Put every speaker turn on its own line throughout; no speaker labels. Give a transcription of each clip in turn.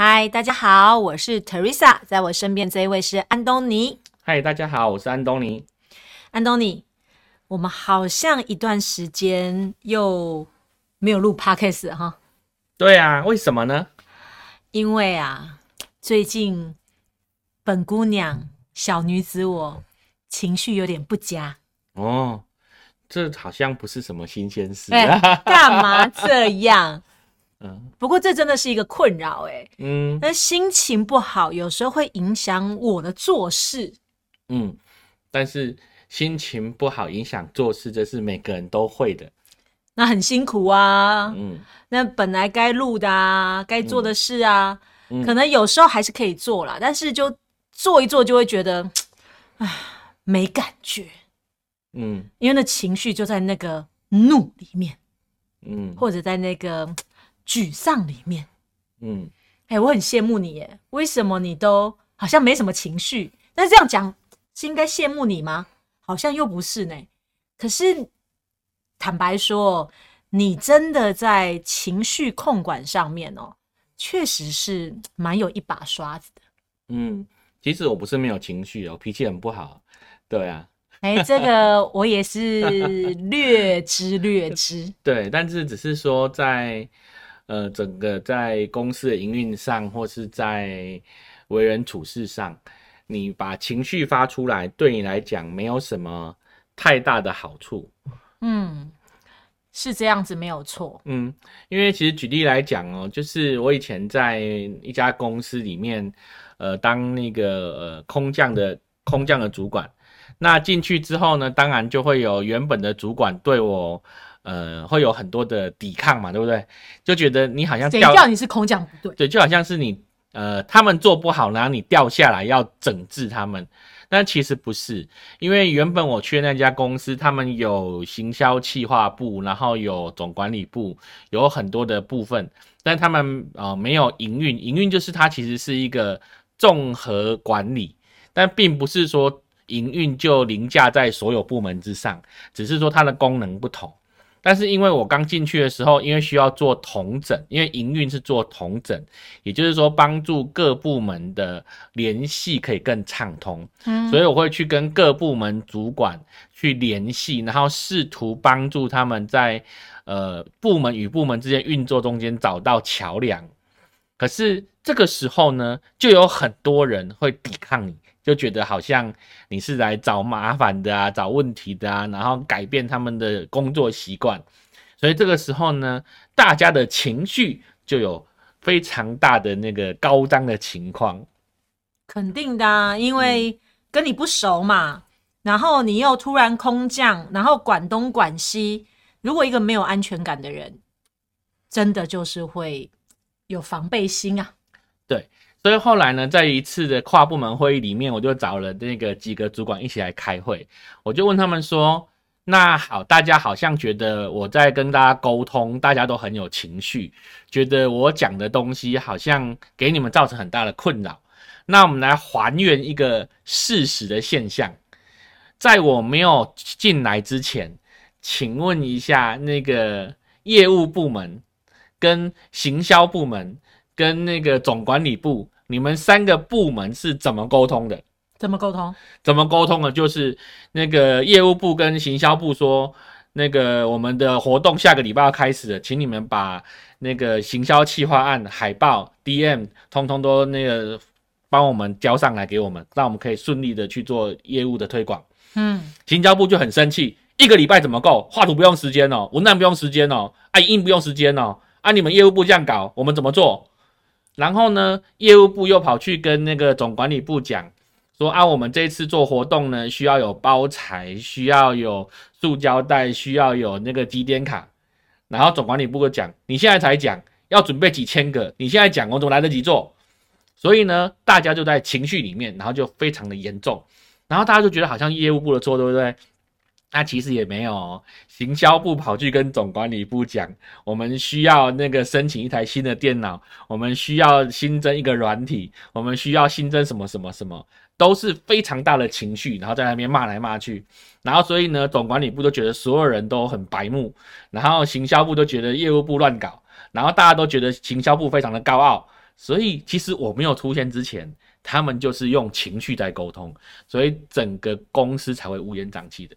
嗨，大家好，我是 Teresa，在我身边这一位是安东尼。
嗨，大家好，我是安东尼。
安东尼，我们好像一段时间又没有录 Podcast 哈。
对啊，为什么呢？
因为啊，最近本姑娘小女子我情绪有点不佳。
哦，这好像不是什么新鲜事。
干嘛这样？嗯，不过这真的是一个困扰哎。嗯，那心情不好有时候会影响我的做事。
嗯，但是心情不好影响做事，这是每个人都会的。
那很辛苦啊。嗯，那本来该录的啊，该做的事啊，可能有时候还是可以做啦，但是就做一做就会觉得，唉，没感觉。嗯，因为那情绪就在那个怒里面。嗯，或者在那个。沮丧里面，嗯，哎，我很羡慕你耶，为什么你都好像没什么情绪？那这样讲是应该羡慕你吗？好像又不是呢。可是坦白说，你真的在情绪控管上面哦，确实是蛮有一把刷子的。
嗯，其实我不是没有情绪哦，脾气很不好。对啊，
哎，这个我也是略知略知。
对，但是只是说在。呃，整个在公司的营运上，或是在为人处事上，你把情绪发出来，对你来讲没有什么太大的好处。
嗯，是这样子，没有错。
嗯，因为其实举例来讲哦，就是我以前在一家公司里面，呃，当那个呃空降的空降的主管，那进去之后呢，当然就会有原本的主管对我。呃，会有很多的抵抗嘛，对不对？就觉得你好像
谁叫你是空降部队？
对，就好像是你呃，他们做不好，然后你掉下来要整治他们。但其实不是，因为原本我去那家公司，他们有行销企划部，然后有总管理部，有很多的部分，但他们呃没有营运。营运就是它其实是一个综合管理，但并不是说营运就凌驾在所有部门之上，只是说它的功能不同。但是因为我刚进去的时候，因为需要做同整，因为营运是做同整，也就是说帮助各部门的联系可以更畅通，嗯，所以我会去跟各部门主管去联系，然后试图帮助他们在呃部门与部门之间运作中间找到桥梁。可是这个时候呢，就有很多人会抵抗你。就觉得好像你是来找麻烦的啊，找问题的啊，然后改变他们的工作习惯，所以这个时候呢，大家的情绪就有非常大的那个高涨的情况。
肯定的啊，因为跟你不熟嘛，然后你又突然空降，然后管东管西，如果一个没有安全感的人，真的就是会有防备心啊。
对。所以后来呢，在一次的跨部门会议里面，我就找了那个几个主管一起来开会。我就问他们说：“那好，大家好像觉得我在跟大家沟通，大家都很有情绪，觉得我讲的东西好像给你们造成很大的困扰。那我们来还原一个事实的现象，在我没有进来之前，请问一下那个业务部门、跟行销部门。”跟那个总管理部，你们三个部门是怎么沟通的？
怎么沟通？
怎么沟通的？就是那个业务部跟行销部说，那个我们的活动下个礼拜要开始了，请你们把那个行销企划案、海报、DM 通通都那个帮我们交上来给我们，让我们可以顺利的去做业务的推广。嗯，行销部就很生气，一个礼拜怎么够？画图不用时间哦，文案不用时间哦，啊，印不用时间哦，啊，你们业务部这样搞，我们怎么做？然后呢，业务部又跑去跟那个总管理部讲，说啊，我们这次做活动呢，需要有包材，需要有塑胶袋，需要有那个积点卡。然后总管理部就讲，你现在才讲，要准备几千个，你现在讲，我怎么来得及做？所以呢，大家就在情绪里面，然后就非常的严重，然后大家就觉得好像业务部的错，对不对？那其实也没有，行销部跑去跟总管理部讲，我们需要那个申请一台新的电脑，我们需要新增一个软体，我们需要新增什么什么什么，都是非常大的情绪，然后在那边骂来骂去，然后所以呢，总管理部都觉得所有人都很白目，然后行销部都觉得业务部乱搞，然后大家都觉得行销部非常的高傲，所以其实我没有出现之前，他们就是用情绪在沟通，所以整个公司才会乌烟瘴气的。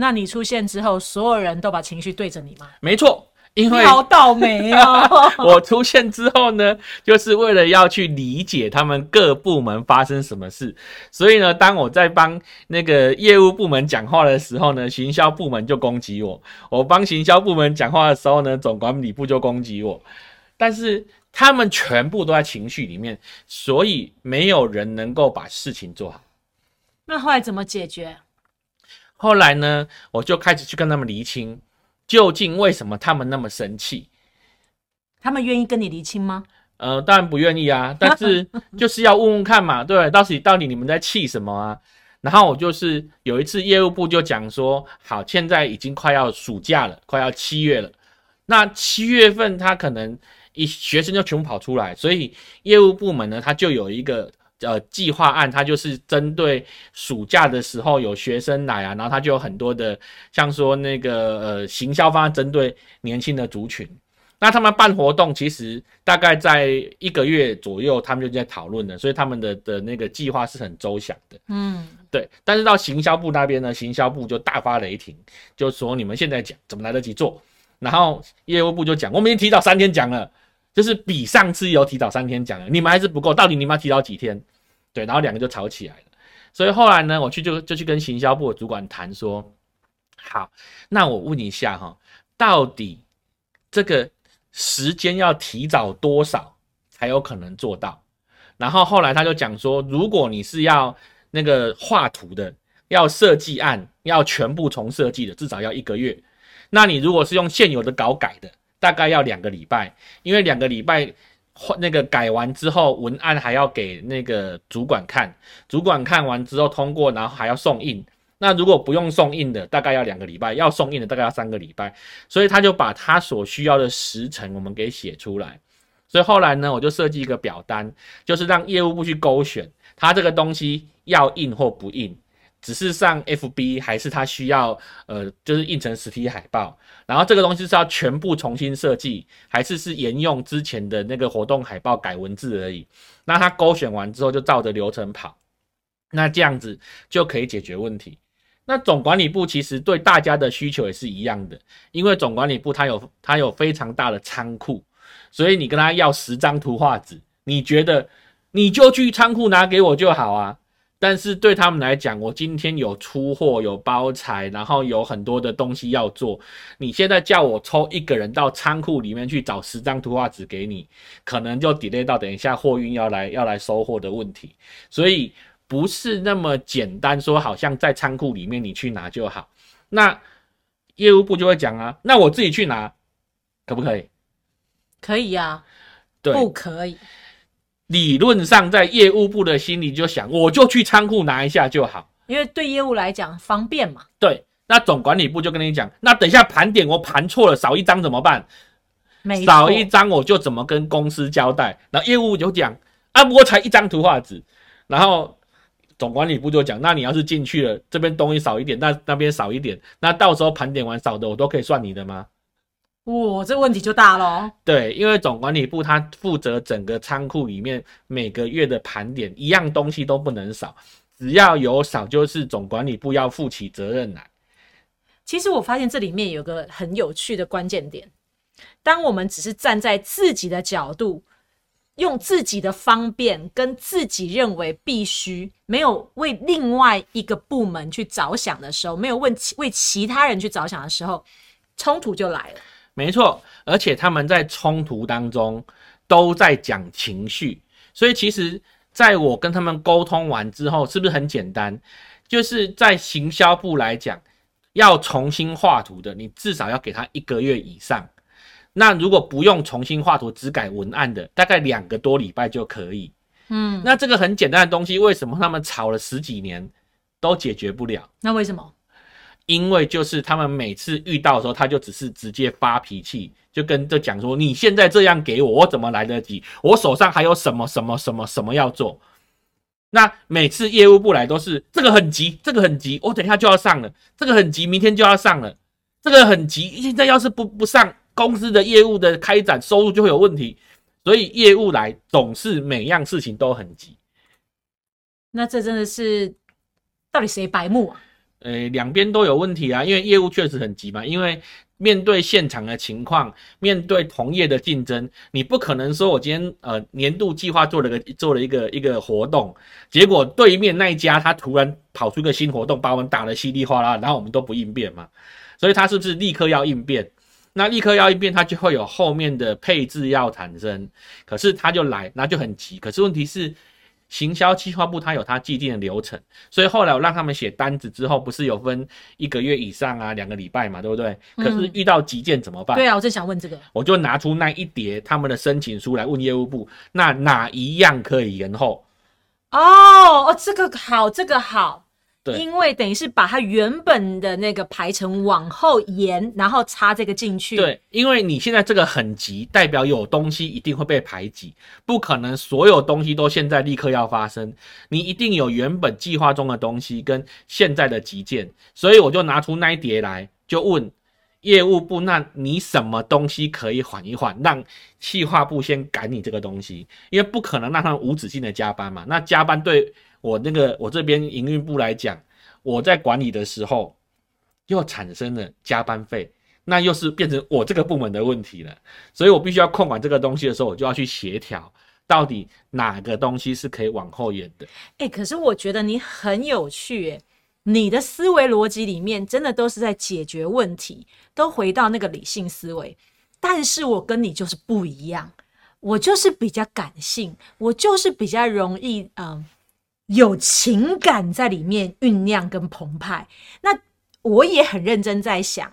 那你出现之后，所有人都把情绪对着你吗？
没错，因为
好倒霉啊！
我出现之后呢，就是为了要去理解他们各部门发生什么事，所以呢，当我在帮那个业务部门讲话的时候呢，行销部门就攻击我；我帮行销部门讲话的时候呢，总管理部就攻击我。但是他们全部都在情绪里面，所以没有人能够把事情做好。
那后来怎么解决？
后来呢，我就开始去跟他们厘清，究竟为什么他们那么生气？
他们愿意跟你厘清吗？
呃，当然不愿意啊，但是就是要问问看嘛，对，到底到底你们在气什么啊？然后我就是有一次业务部就讲说，好，现在已经快要暑假了，快要七月了，那七月份他可能一学生就全部跑出来，所以业务部门呢，他就有一个。呃，计划案它就是针对暑假的时候有学生来啊，然后它就有很多的，像说那个呃行销方案针对年轻的族群，那他们办活动其实大概在一个月左右，他们就在讨论了，所以他们的的那个计划是很周详的，嗯，对。但是到行销部那边呢，行销部就大发雷霆，就说你们现在讲怎么来得及做？然后业务部就讲，我们已经提早三天讲了。就是比上次有提早三天讲了，你们还是不够，到底你们要提早几天？对，然后两个就吵起来了。所以后来呢，我去就就去跟行销部的主管谈说，好，那我问一下哈，到底这个时间要提早多少才有可能做到？然后后来他就讲说，如果你是要那个画图的，要设计案，要全部重设计的，至少要一个月。那你如果是用现有的稿改的？大概要两个礼拜，因为两个礼拜换那个改完之后，文案还要给那个主管看，主管看完之后通过，然后还要送印。那如果不用送印的，大概要两个礼拜；要送印的，大概要三个礼拜。所以他就把他所需要的时程我们给写出来。所以后来呢，我就设计一个表单，就是让业务部去勾选他这个东西要印或不印。只是上 FB 还是他需要呃，就是印成实体海报，然后这个东西是要全部重新设计，还是是沿用之前的那个活动海报改文字而已？那他勾选完之后就照着流程跑，那这样子就可以解决问题。那总管理部其实对大家的需求也是一样的，因为总管理部它有它有非常大的仓库，所以你跟他要十张图画纸，你觉得你就去仓库拿给我就好啊。但是对他们来讲，我今天有出货、有包材，然后有很多的东西要做。你现在叫我抽一个人到仓库里面去找十张图画纸给你，可能就 delay 到等一下货运要来要来收货的问题。所以不是那么简单说，好像在仓库里面你去拿就好。那业务部就会讲啊，那我自己去拿可不可以？
可以呀，
对，
不可以。
理论上，在业务部的心里就想，我就去仓库拿一下就好，
因为对业务来讲方便嘛。
对，那总管理部就跟你讲，那等一下盘点我盘错了，少一张怎么办？少一张我就怎么跟公司交代？然后业务就讲，啊，不过才一张图画纸。然后总管理部就讲，那你要是进去了，这边东西少一点，那那边少一点，那到时候盘点完少的，我都可以算你的吗？
哇，这问题就大了。
对，因为总管理部他负责整个仓库里面每个月的盘点，一样东西都不能少，只要有少就是总管理部要负起责任来。
其实我发现这里面有个很有趣的关键点，当我们只是站在自己的角度，用自己的方便跟自己认为必须，没有为另外一个部门去着想的时候，没有问为其他人去着想的时候，冲突就来了。
没错，而且他们在冲突当中都在讲情绪，所以其实在我跟他们沟通完之后，是不是很简单？就是在行销部来讲，要重新画图的，你至少要给他一个月以上。那如果不用重新画图，只改文案的，大概两个多礼拜就可以。嗯，那这个很简单的东西，为什么他们吵了十几年都解决不了？
那为什么？
因为就是他们每次遇到的时候，他就只是直接发脾气，就跟就讲说：“你现在这样给我，我怎么来得及？我手上还有什么什么什么什么要做？”那每次业务部来都是这个很急，这个很急，我等一下就要上了；这个很急，明天就要上了；这个很急，现在要是不不上，公司的业务的开展收入就会有问题。所以业务来总是每样事情都很急。
那这真的是到底谁白目啊？
呃，两边都有问题啊，因为业务确实很急嘛。因为面对现场的情况，面对同业的竞争，你不可能说我今天呃年度计划做了个做了一个一个活动，结果对面那一家他突然跑出一个新活动，把我们打得稀里哗啦，然后我们都不应变嘛。所以他是不是立刻要应变？那立刻要应变，他就会有后面的配置要产生。可是他就来，那就很急。可是问题是。行销计划部它有它既定的流程，所以后来我让他们写单子之后，不是有分一个月以上啊，两个礼拜嘛，对不对？可是遇到急件怎么办？
对啊，我正想问这个，
我就拿出那一叠他们的申请书来问业务部，那哪一样可以延后？
哦哦，这个好，这个好。因为等于是把它原本的那个排程往后延，然后插这个进去。
对，因为你现在这个很急，代表有东西一定会被排挤，不可能所有东西都现在立刻要发生。你一定有原本计划中的东西跟现在的急件，所以我就拿出那一叠来，就问业务部：那你什么东西可以缓一缓，让计划部先赶你这个东西？因为不可能让他们无止境的加班嘛。那加班对。我那个我这边营运部来讲，我在管理的时候又产生了加班费，那又是变成我这个部门的问题了，所以我必须要控管这个东西的时候，我就要去协调，到底哪个东西是可以往后延的。
哎，可是我觉得你很有趣，哎，你的思维逻辑里面真的都是在解决问题，都回到那个理性思维，但是我跟你就是不一样，我就是比较感性，我就是比较容易嗯。有情感在里面酝酿跟澎湃，那我也很认真在想，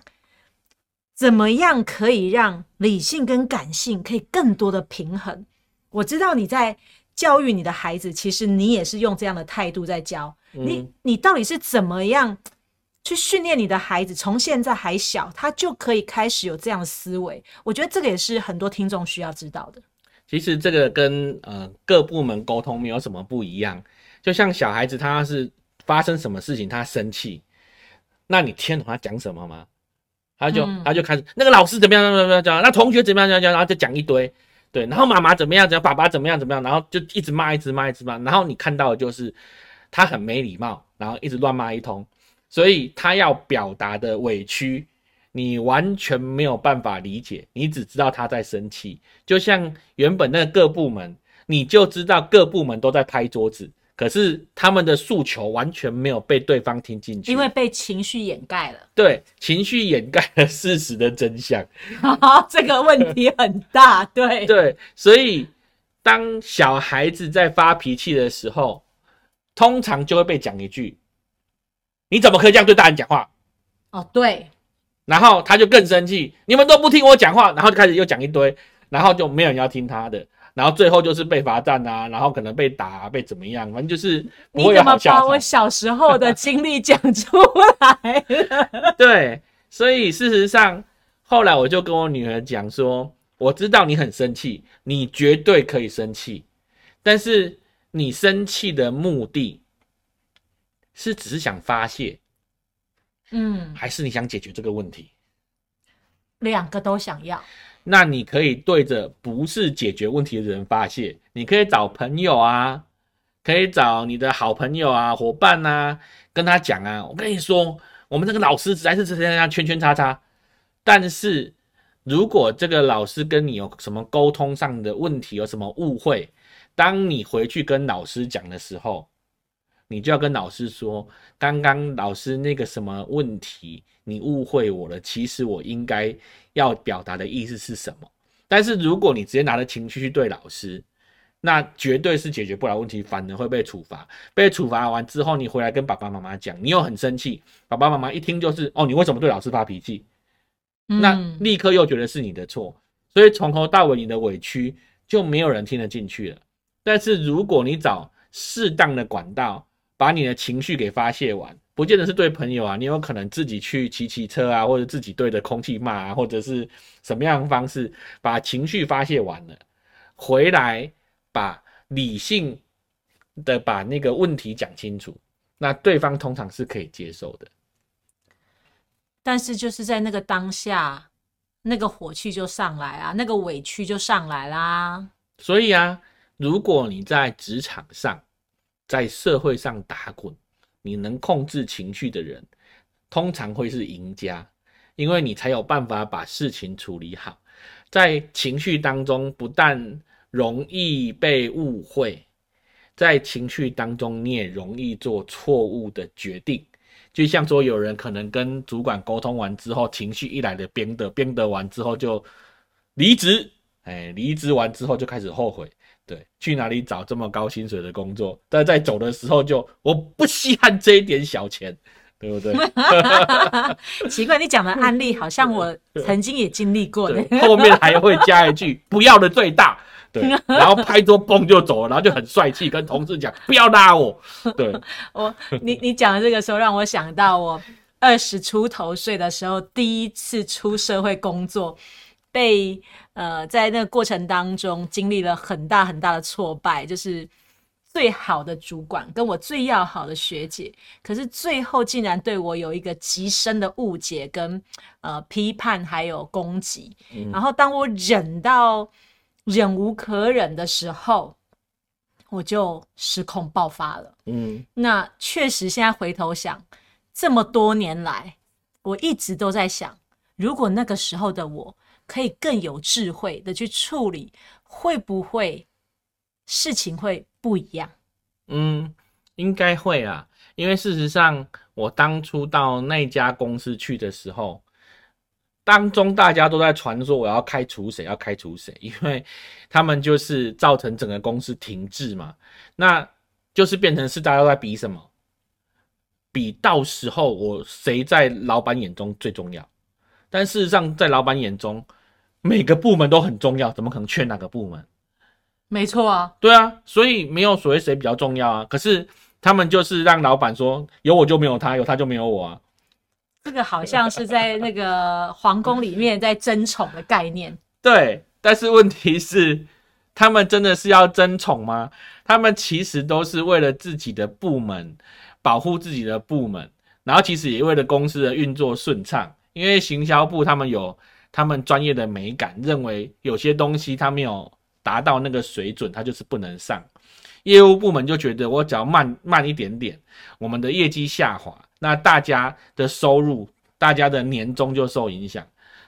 怎么样可以让理性跟感性可以更多的平衡。我知道你在教育你的孩子，其实你也是用这样的态度在教你。你到底是怎么样去训练你的孩子？从现在还小，他就可以开始有这样的思维。我觉得这个也是很多听众需要知道的。
其实这个跟呃各部门沟通没有什么不一样。就像小孩子，他是发生什么事情他生气，那你听懂他讲什么吗？他就他就开始那个老师怎么样怎么样讲，那同学怎么样怎么样，然后就讲一堆，对，然后妈妈怎么样怎样，爸爸怎么样怎么样，然后就一直骂一直骂一直骂，然后你看到的就是他很没礼貌，然后一直乱骂一通，所以他要表达的委屈，你完全没有办法理解，你只知道他在生气，就像原本那个各部门，你就知道各部门都在拍桌子。可是他们的诉求完全没有被对方听进去，
因为被情绪掩盖了。
对，情绪掩盖了事实的真相，
这个问题很大。对
对，所以当小孩子在发脾气的时候，通常就会被讲一句：“你怎么可以这样对大人讲话？”
哦，对。
然后他就更生气，你们都不听我讲话，然后就开始又讲一堆，然后就没有人要听他的。然后最后就是被罚站啊，然后可能被打、被怎么样，反正就是
你怎么把我小时候的经历讲出来？
对，所以事实上后来我就跟我女儿讲说，我知道你很生气，你绝对可以生气，但是你生气的目的是只是想发泄，嗯，还是你想解决这个问题？
两个都想要。
那你可以对着不是解决问题的人发泄，你可以找朋友啊，可以找你的好朋友啊、伙伴啊，跟他讲啊。我跟你说，我们这个老师实在是这样圈圈叉叉。但是如果这个老师跟你有什么沟通上的问题，有什么误会，当你回去跟老师讲的时候，你就要跟老师说，刚刚老师那个什么问题，你误会我了。其实我应该要表达的意思是什么？但是如果你直接拿着情绪去对老师，那绝对是解决不了问题，反而会被处罚。被处罚完之后，你回来跟爸爸妈妈讲，你又很生气，爸爸妈妈一听就是哦，你为什么对老师发脾气？那立刻又觉得是你的错，所以从头到尾你的委屈就没有人听得进去了。但是如果你找适当的管道，把你的情绪给发泄完，不见得是对朋友啊，你有可能自己去骑骑车啊，或者自己对着空气骂啊，或者是什么样的方式把情绪发泄完了，回来把理性的把那个问题讲清楚，那对方通常是可以接受的。
但是就是在那个当下，那个火气就上来啊，那个委屈就上来啦。
所以啊，如果你在职场上，在社会上打滚，你能控制情绪的人，通常会是赢家，因为你才有办法把事情处理好。在情绪当中，不但容易被误会，在情绪当中你也容易做错误的决定。就像说，有人可能跟主管沟通完之后，情绪一来的编的编得完之后就离职，哎，离职完之后就开始后悔。对，去哪里找这么高薪水的工作？但在走的时候就我不稀罕这一点小钱，对不对？
奇怪，你讲的案例好像我曾经也经历过的。
后面还会加一句“ 不要的最大”，对，然后拍桌嘣就走了，然后就很帅气跟同事讲“不要拉我”。对，
我你你讲的这个时候让我想到我二十出头岁的时候第一次出社会工作。被呃，在那个过程当中经历了很大很大的挫败，就是最好的主管跟我最要好的学姐，可是最后竟然对我有一个极深的误解跟呃批判还有攻击，然后当我忍到忍无可忍的时候，我就失控爆发了。嗯，那确实现在回头想，这么多年来，我一直都在想，如果那个时候的我。可以更有智慧的去处理，会不会事情会不一样？
嗯，应该会啊，因为事实上，我当初到那家公司去的时候，当中大家都在传说我要开除谁，要开除谁，因为他们就是造成整个公司停滞嘛，那就是变成是大家都在比什么？比到时候我谁在老板眼中最重要？但事实上，在老板眼中，每个部门都很重要，怎么可能缺哪个部门？
没错啊，
对啊，所以没有所谓谁比较重要啊。可是他们就是让老板说有我就没有他，有他就没有我啊。
这个好像是在那个皇宫里面在争宠的概念。
对，但是问题是，他们真的是要争宠吗？他们其实都是为了自己的部门，保护自己的部门，然后其实也为了公司的运作顺畅。因为行销部他们有。他们专业的美感认为有些东西他没有达到那个水准，他就是不能上。业务部门就觉得我只要慢慢一点点，我们的业绩下滑，那大家的收入、大家的年终就受影响。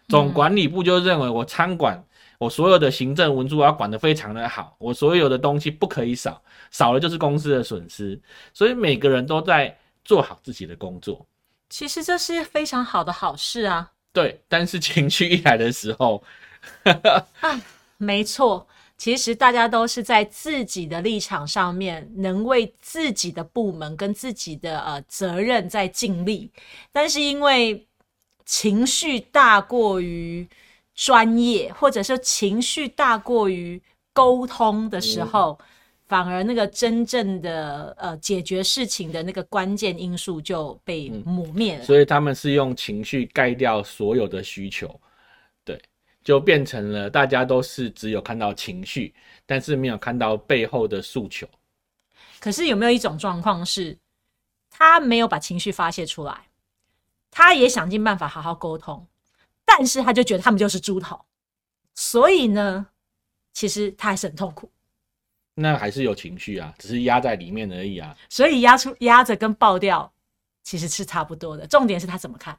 总管理部就认为我餐馆我所有的行政文书要管得非常的好，我所有的东西不可以少，少了就是公司的损失。所以每个人都在做好自己的工作。
其实这是非常好的好事啊。
对，但是情绪一来的时候，
啊，没错，其实大家都是在自己的立场上面，能为自己的部门跟自己的呃责任在尽力，但是因为情绪大过于专业，或者是情绪大过于沟通的时候。反而那个真正的呃解决事情的那个关键因素就被抹灭了，
所以他们是用情绪盖掉所有的需求，对，就变成了大家都是只有看到情绪，但是没有看到背后的诉求。
可是有没有一种状况是，他没有把情绪发泄出来，他也想尽办法好好沟通，但是他就觉得他们就是猪头，所以呢，其实他还是很痛苦。
那还是有情绪啊，只是压在里面而已啊。
所以压出压着跟爆掉其实是差不多的。重点是他怎么看？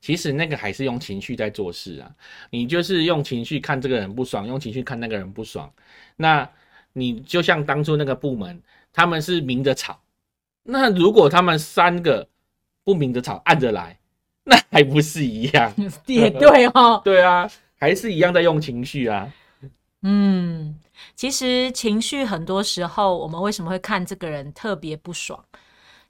其实那个还是用情绪在做事啊。你就是用情绪看这个人不爽，用情绪看那个人不爽。那你就像当初那个部门，他们是明着吵。那如果他们三个不明着吵，暗着来，那还不是一样？
也对哦。
对啊，还是一样在用情绪啊。
嗯。其实情绪很多时候，我们为什么会看这个人特别不爽？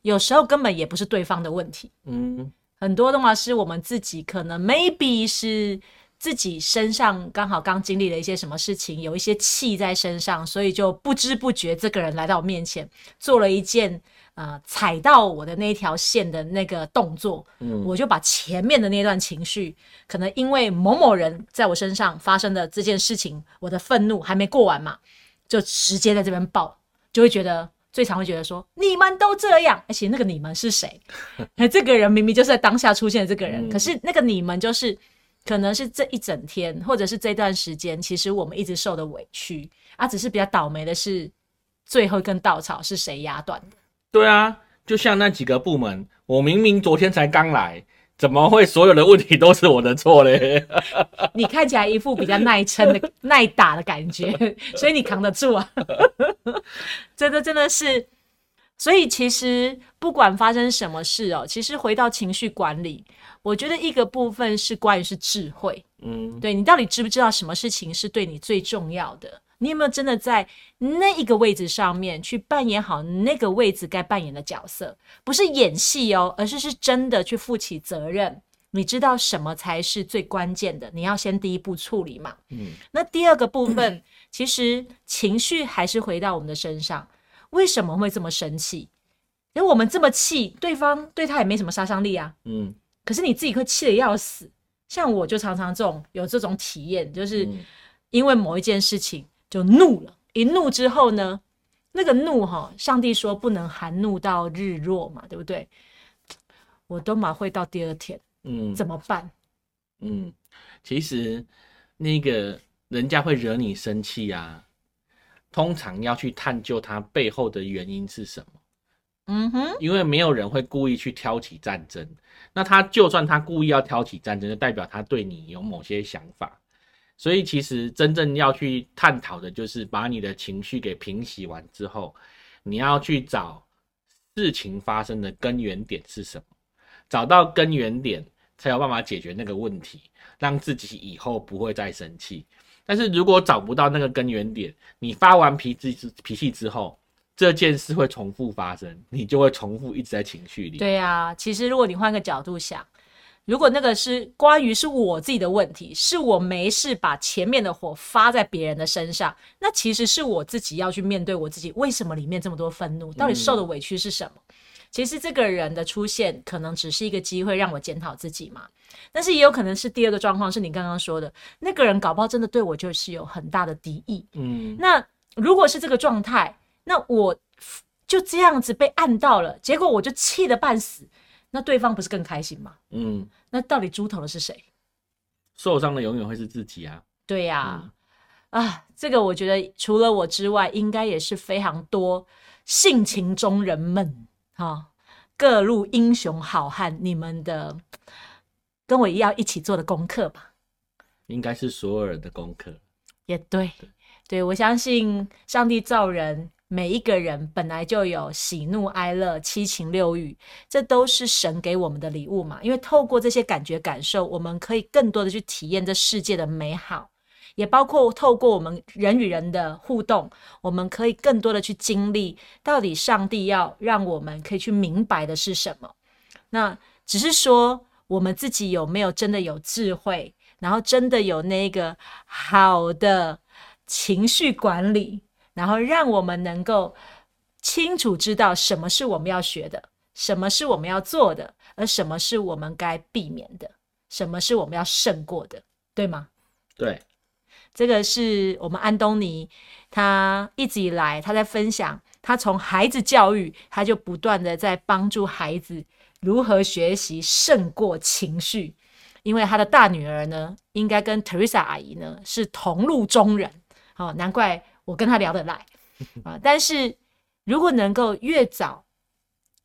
有时候根本也不是对方的问题，嗯，很多的话是我们自己可能 maybe 是自己身上刚好刚经历了一些什么事情，有一些气在身上，所以就不知不觉这个人来到我面前，做了一件呃踩到我的那条线的那个动作，嗯，我就把前面的那段情绪，可能因为某某人在我身上发生的这件事情，我的愤怒还没过完嘛，就直接在这边爆，就会觉得最常会觉得说你们都这样，而且那个你们是谁？这个人明明就是在当下出现的这个人，可是那个你们就是。可能是这一整天，或者是这段时间，其实我们一直受的委屈啊，只是比较倒霉的是，最后一根稻草是谁压断的？
对啊，就像那几个部门，我明明昨天才刚来，怎么会所有的问题都是我的错嘞？
你看起来一副比较耐撑的、耐打的感觉，所以你扛得住啊！真的真的是，所以其实不管发生什么事哦，其实回到情绪管理。我觉得一个部分是关于是智慧，嗯，对你到底知不知道什么事情是对你最重要的？你有没有真的在那一个位置上面去扮演好那个位置该扮演的角色？不是演戏哦，而是是真的去负起责任。你知道什么才是最关键的？你要先第一步处理嘛。嗯，那第二个部分，其实情绪还是回到我们的身上。为什么会这么生气？因为我们这么气，对方对他也没什么杀伤力啊。嗯。可是你自己会气得要死，像我就常常这种有这种体验，就是因为某一件事情就怒了，一怒之后呢，那个怒哈，上帝说不能含怒到日落嘛，对不对？我都马会到第二天，嗯，怎么办？
嗯，其实那个人家会惹你生气啊，通常要去探究他背后的原因是什么。嗯哼，因为没有人会故意去挑起战争。那他就算他故意要挑起战争，就代表他对你有某些想法。所以其实真正要去探讨的，就是把你的情绪给平息完之后，你要去找事情发生的根源点是什么，找到根源点，才有办法解决那个问题，让自己以后不会再生气。但是如果找不到那个根源点，你发完脾气脾气之后，这件事会重复发生，你就会重复一直在情绪里。
对呀，其实如果你换个角度想，如果那个是关于是我自己的问题，是我没事把前面的火发在别人的身上，那其实是我自己要去面对我自己，为什么里面这么多愤怒，到底受的委屈是什么？其实这个人的出现可能只是一个机会让我检讨自己嘛，但是也有可能是第二个状况，是你刚刚说的那个人搞不好真的对我就是有很大的敌意。嗯，那如果是这个状态。那我就这样子被按到了，结果我就气得半死，那对方不是更开心吗？嗯，那到底猪头的是谁？
受伤的永远会是自己啊！
对呀，啊，这个我觉得除了我之外，应该也是非常多性情中人们哈，各路英雄好汉，你们的跟我一样一起做的功课吧？
应该是所有人的功课。
也对，对我相信上帝造人。每一个人本来就有喜怒哀乐、七情六欲，这都是神给我们的礼物嘛。因为透过这些感觉感受，我们可以更多的去体验这世界的美好，也包括透过我们人与人的互动，我们可以更多的去经历到底上帝要让我们可以去明白的是什么。那只是说我们自己有没有真的有智慧，然后真的有那个好的情绪管理。然后让我们能够清楚知道什么是我们要学的，什么是我们要做的，而什么是我们该避免的，什么是我们要胜过的，对吗？
对，
这个是我们安东尼，他一直以来他在分享，他从孩子教育，他就不断的在帮助孩子如何学习胜过情绪，因为他的大女儿呢，应该跟 Teresa 阿姨呢是同路中人，好，难怪。我跟他聊得来 啊，但是如果能够越早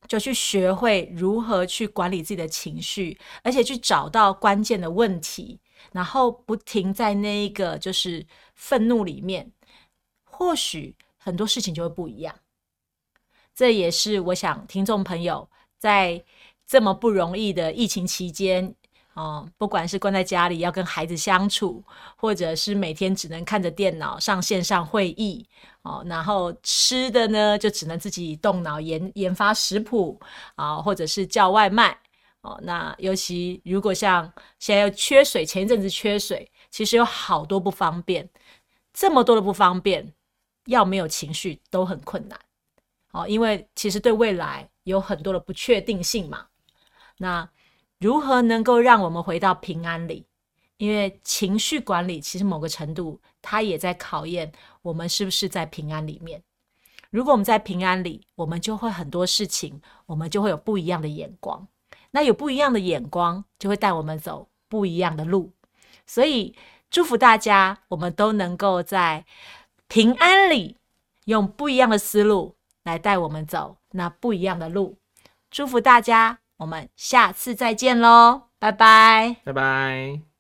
就去学会如何去管理自己的情绪，而且去找到关键的问题，然后不停在那一个就是愤怒里面，或许很多事情就会不一样。这也是我想听众朋友在这么不容易的疫情期间。哦，不管是关在家里要跟孩子相处，或者是每天只能看着电脑上线上会议，哦，然后吃的呢就只能自己动脑研研发食谱啊，或者是叫外卖哦。那尤其如果像现在又缺水，前一阵子缺水，其实有好多不方便，这么多的不方便，要没有情绪都很困难。哦，因为其实对未来有很多的不确定性嘛。那如何能够让我们回到平安里？因为情绪管理其实某个程度，它也在考验我们是不是在平安里面。如果我们在平安里，我们就会很多事情，我们就会有不一样的眼光。那有不一样的眼光，就会带我们走不一样的路。所以祝福大家，我们都能够在平安里，用不一样的思路来带我们走那不一样的路。祝福大家，我们下次再见喽，拜拜，
拜拜。